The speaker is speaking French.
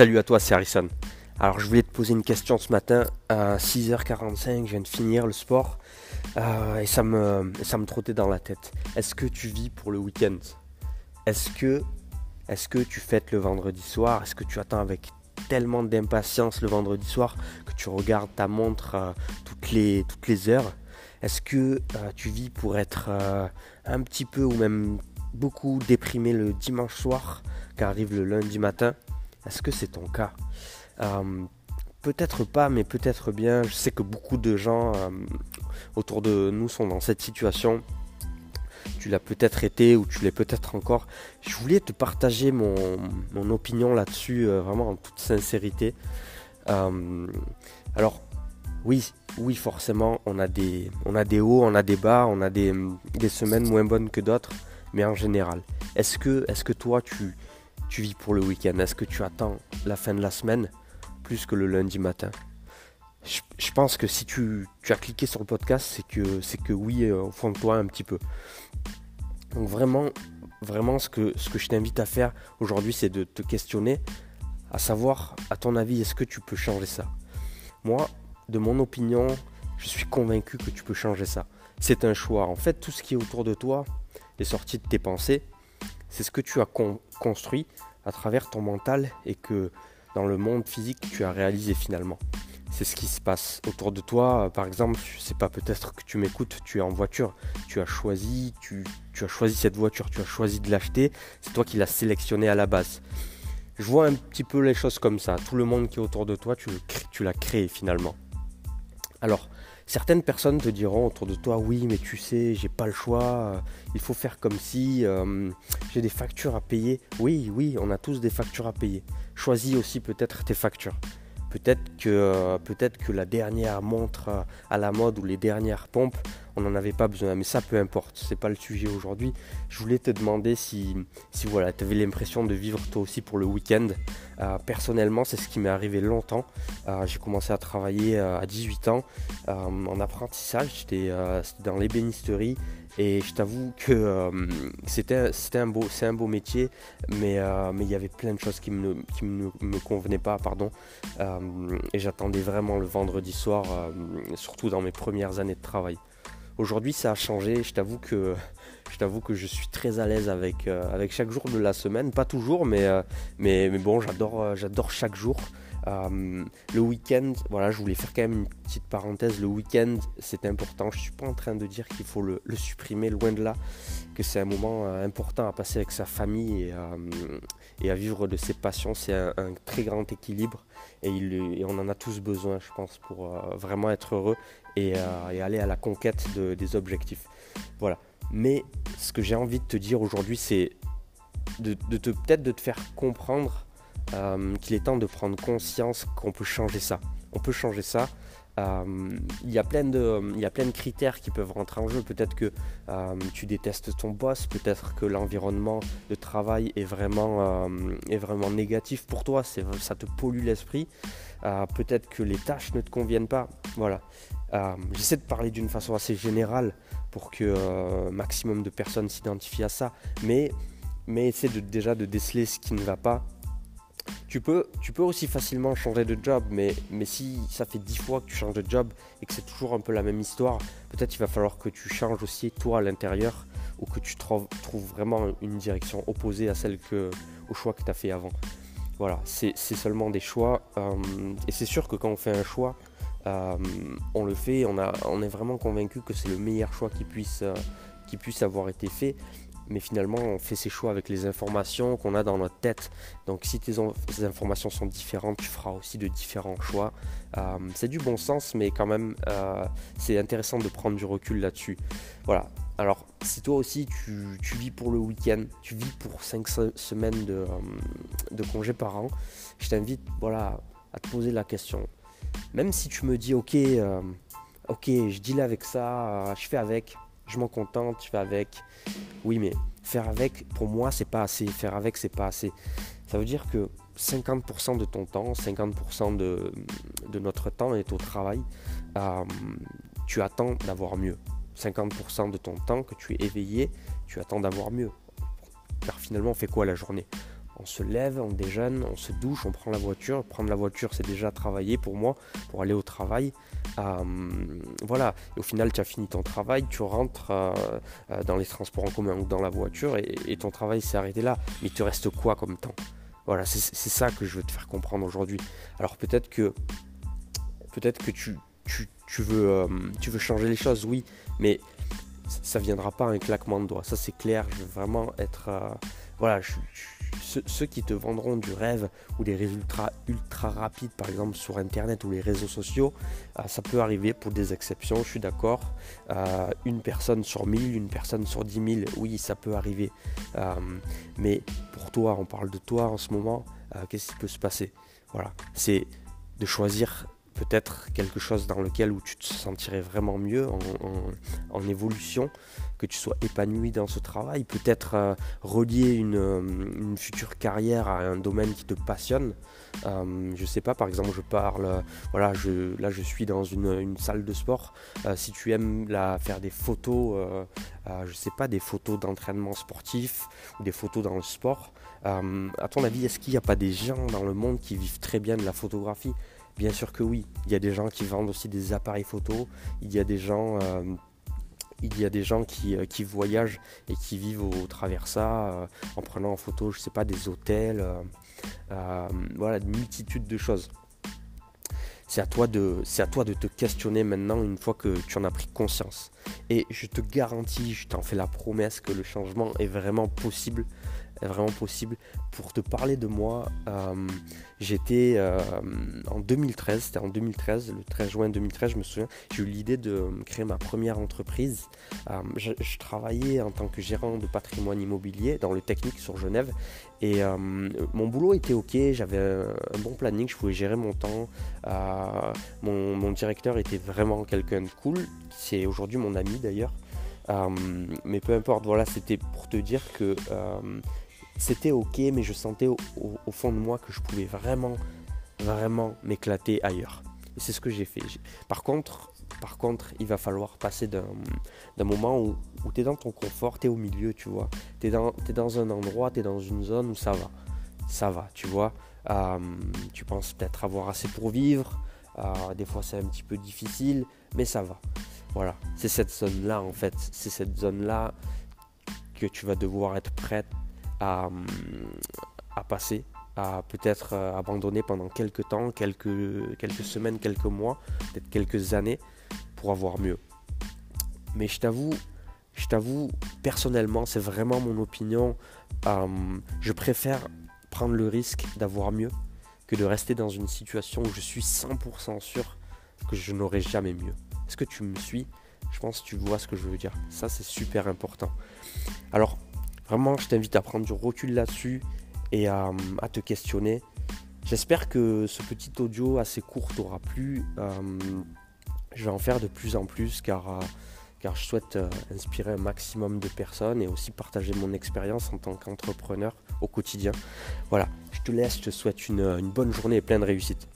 Salut à toi, c'est Harrison. Alors je voulais te poser une question ce matin. À 6h45, je viens de finir le sport euh, et ça me, ça me trottait dans la tête. Est-ce que tu vis pour le week-end? Est-ce que, tu fêtes le vendredi soir? Est-ce que tu attends avec tellement d'impatience le vendredi soir que tu regardes ta montre euh, toutes, les, toutes les heures? Est-ce que euh, tu vis pour être un petit peu ou même beaucoup déprimé le dimanche soir qu'arrive le lundi matin? Est-ce que c'est ton cas euh, Peut-être pas, mais peut-être bien. Je sais que beaucoup de gens euh, autour de nous sont dans cette situation. Tu l'as peut-être été ou tu l'es peut-être encore. Je voulais te partager mon, opinion là-dessus, euh, vraiment en toute sincérité. alors, oui, oui, forcément, on a, des, hauts, on a des bas, on a des, semaines moins bonnes que d'autres, mais en général, est-ce que, est que toi, tu, tu vis pour le week-end Est-ce que tu attends la fin de la semaine plus que le lundi matin? Je, pense que si tu, as cliqué sur le podcast, c'est que, c'est que oui, euh, au fond de toi, un petit peu. Donc vraiment, vraiment ce que, ce que je t'invite à faire aujourd'hui, c'est de te questionner, à savoir, à ton avis, est-ce que tu peux changer ça? Moi, de mon opinion, je suis convaincu que tu peux changer ça. C'est un choix. En fait, tout ce qui est autour de toi est sorti de tes pensées c'est ce que tu as construit à travers ton mental et que dans le monde physique tu as réalisé finalement. C'est ce qui se passe autour de toi. Par exemple, sais pas, peut-être que tu m'écoutes, tu es en voiture, tu as choisi, tu, as choisi cette voiture, tu as choisi de l'acheter, c'est toi qui l'as sélectionné à la base. Je vois un petit peu les choses comme ça. Tout le monde qui est autour de toi, tu, tu l'as créé finalement. Alors, Certaines personnes te diront autour de toi, oui, mais tu sais, j'ai pas le choix, euh, il faut faire comme si euh, j'ai des factures à payer. Oui, oui, on a tous des factures à payer. Choisis aussi peut-être tes factures. Peut-être que, euh, peut-être que la dernière montre à la mode ou les dernières pompes, on n'en avait pas besoin. Mais ça, peu importe, c'est pas le sujet aujourd'hui. Je voulais te demander si, si voilà, tu avais l'impression de vivre toi aussi pour le week-end. Euh, personnellement, c'est ce qui m'est arrivé longtemps. Euh, j'ai commencé à travailler à 18 ans en apprentissage. J'étais dans l'ébénisterie et je t'avoue que euh, c'était, un beau, c'est un beau métier, mais euh, mais il y avait plein de choses qui ne qui me, me, convenaient pas, pardon. Euh, et j'attendais vraiment le vendredi soir, surtout dans mes premières années de travail. Aujourd'hui, ça a changé. Je t'avoue que je t'avoue que je suis très à l'aise avec, avec chaque jour de la semaine. Pas toujours, mais, mais, mais bon, j'adore, j'adore chaque jour. Euh, le week-end, voilà, je voulais faire quand même une petite parenthèse. Le week-end, c'est important. Je suis pas en train de dire qu'il faut le, supprimer, loin de là, que c'est un moment euh, important à passer avec sa famille et, euh, à vivre de ses passions. C'est un, très grand équilibre et, on en a tous besoin, je pense, pour vraiment être heureux et, aller à la conquête des objectifs. Voilà. Mais ce que j'ai envie de te dire aujourd'hui, c'est de, de peut-être de te faire comprendre euh, qu'il est temps de prendre conscience qu'on peut changer ça. On peut changer ça. Euh, il, y a plein de, critères qui peuvent rentrer en jeu. Peut-être que euh, tu détestes ton boss, peut-être que l'environnement de travail est vraiment, négatif pour toi, ça te pollue l'esprit. peut-être que les tâches ne te conviennent pas. Voilà. J'essaie de parler d'une façon assez générale pour que maximum de personnes s'identifient à ça. Mais, mais essaie déjà de déceler ce qui ne va pas tu peux, tu peux aussi facilement changer de job, mais, mais si ça fait dix fois que tu changes de job et que c'est toujours un peu la même histoire, peut-être il va falloir que tu changes aussi toi à l'intérieur ou que tu trouves, vraiment une direction opposée à celle que, au choix que tu as fait avant. Voilà, c'est seulement des choix. Euh, et c'est sûr que quand on fait un choix, euh, on le fait, on, a, on est vraiment convaincu que c'est le meilleur choix qui puisse, euh, qui puisse avoir été fait mais finalement on fait ses choix avec les informations qu'on a dans notre tête. Donc si tes, informations sont différentes, tu feras aussi de différents choix. Euh, c'est du bon sens, mais quand même euh, c'est intéressant de prendre du recul là-dessus. Voilà. Alors si toi aussi tu, vis pour le week-end, tu vis pour 5 semaines de, euh, de congé par an, je t'invite voilà, à te poser la question. Même si tu me dis ok, ok, je deal avec ça, je fais avec, je m'en contente, je fais avec. Oui, mais faire avec, pour moi, c'est pas assez. Faire avec, c'est pas assez. Ça veut dire que 50% de ton temps, 50% de, de, notre temps est au travail. Euh, tu attends d'avoir mieux. 50% de ton temps que tu es éveillé, tu attends d'avoir mieux. Car finalement, on fait quoi la journée? On se lève, on déjeune, on se douche, on prend la voiture. Prendre la voiture, c'est déjà travailler pour moi, pour aller au travail. Euh, voilà, au final, tu as fini ton travail, tu rentres euh, euh, dans les transports en commun ou dans la voiture et, ton travail s'est arrêté là. Mais il te reste quoi comme temps? Voilà, c'est ça que je veux te faire comprendre aujourd'hui. Alors peut-être que, peut-être que tu, veux, changer les choses, oui, mais ça viendra pas un claquement de doigts. Ça, c'est clair. Je veux vraiment être. voilà, je, ceux, qui te vendront du rêve ou des résultats ultra rapides, par exemple sur Internet ou les réseaux sociaux, euh, ça peut arriver pour des exceptions, je suis d'accord. Euh, une personne sur 1000, une personne sur 10 000, oui, ça peut arriver. Euh, mais pour toi, on parle de toi en ce moment, qu'est-ce qui peut se passer? Voilà, c'est de choisir peut-être quelque chose dans lequel où tu te sentirais vraiment mieux en, évolution, que tu sois épanoui dans ce travail, peut-être euh, relier euh, une, future carrière à un domaine qui te passionne. Euh, je sais pas, par exemple, je parle, voilà, je, là je suis dans une, salle de sport. si tu aimes faire des photos, je sais pas, des photos d'entraînement sportif ou des photos dans le sport, à ton avis, est-ce qu'il n'y a pas des gens dans le monde qui vivent très bien de la photographie? Bien sûr que oui. Il y a des gens qui vendent aussi des appareils photo. Il y a des gens, euh, euh, qui, voyagent et qui vivent au, travers ça euh, en prenant en photo, je sais pas, des hôtels. voilà, une multitude de choses. C'est à toi de te questionner maintenant une fois que tu en as pris conscience. Et je te garantis, je t'en fais la promesse que le changement est vraiment possible vraiment possible. Pour te parler de moi, euh, j'étais euh, en 2013, c'était en 2013, le 13 juin 2013, je me souviens, j'ai eu l'idée de créer ma première entreprise. Euh, je, travaillais en tant que gérant de patrimoine immobilier dans le technique sur Genève et mon boulot était ok, j'avais un, bon planning, je pouvais gérer mon temps. Mon, mon, directeur était vraiment quelqu'un de cool, c'est aujourd'hui mon ami d'ailleurs. mais peu importe, voilà, c'était pour te dire que c'était ok, mais je sentais au, fond de moi que je pouvais vraiment, vraiment m'éclater ailleurs. Et c'est ce que j'ai fait. Par contre, par contre, il va falloir passer d'un moment où, tu es dans ton confort, tu es au milieu, tu vois. Tu es, dans un endroit, tu es dans une zone où ça va. Ça va, tu vois. Euh, tu penses peut-être avoir assez pour vivre. Euh, des fois, c'est un petit peu difficile, mais ça va. Voilà, c'est cette zone-là, en fait. C'est cette zone-là que tu vas devoir être prête à, passer, à peut-être euh, abandonner pendant quelques temps, quelques, quelques semaines, quelques mois, peut-être quelques années pour avoir mieux. Mais je t'avoue, je t'avoue, personnellement, c'est vraiment mon opinion. Euh, je préfère prendre le risque d'avoir mieux que de rester dans une situation où je suis 100% sûr que je n'aurai jamais mieux. Est-ce que tu me suis? Je pense que tu vois ce que je veux dire. Ça, c'est super important. Alors, Vraiment, je t'invite à prendre du recul là-dessus et à, te questionner. J'espère que ce petit audio assez court t'aura plu. Euh, je vais en faire de plus en plus car, euh, car je souhaite euh, inspirer un maximum de personnes et aussi partager mon expérience en tant qu'entrepreneur au quotidien. Voilà, je te laisse, je te souhaite une, une bonne journée et plein de réussite.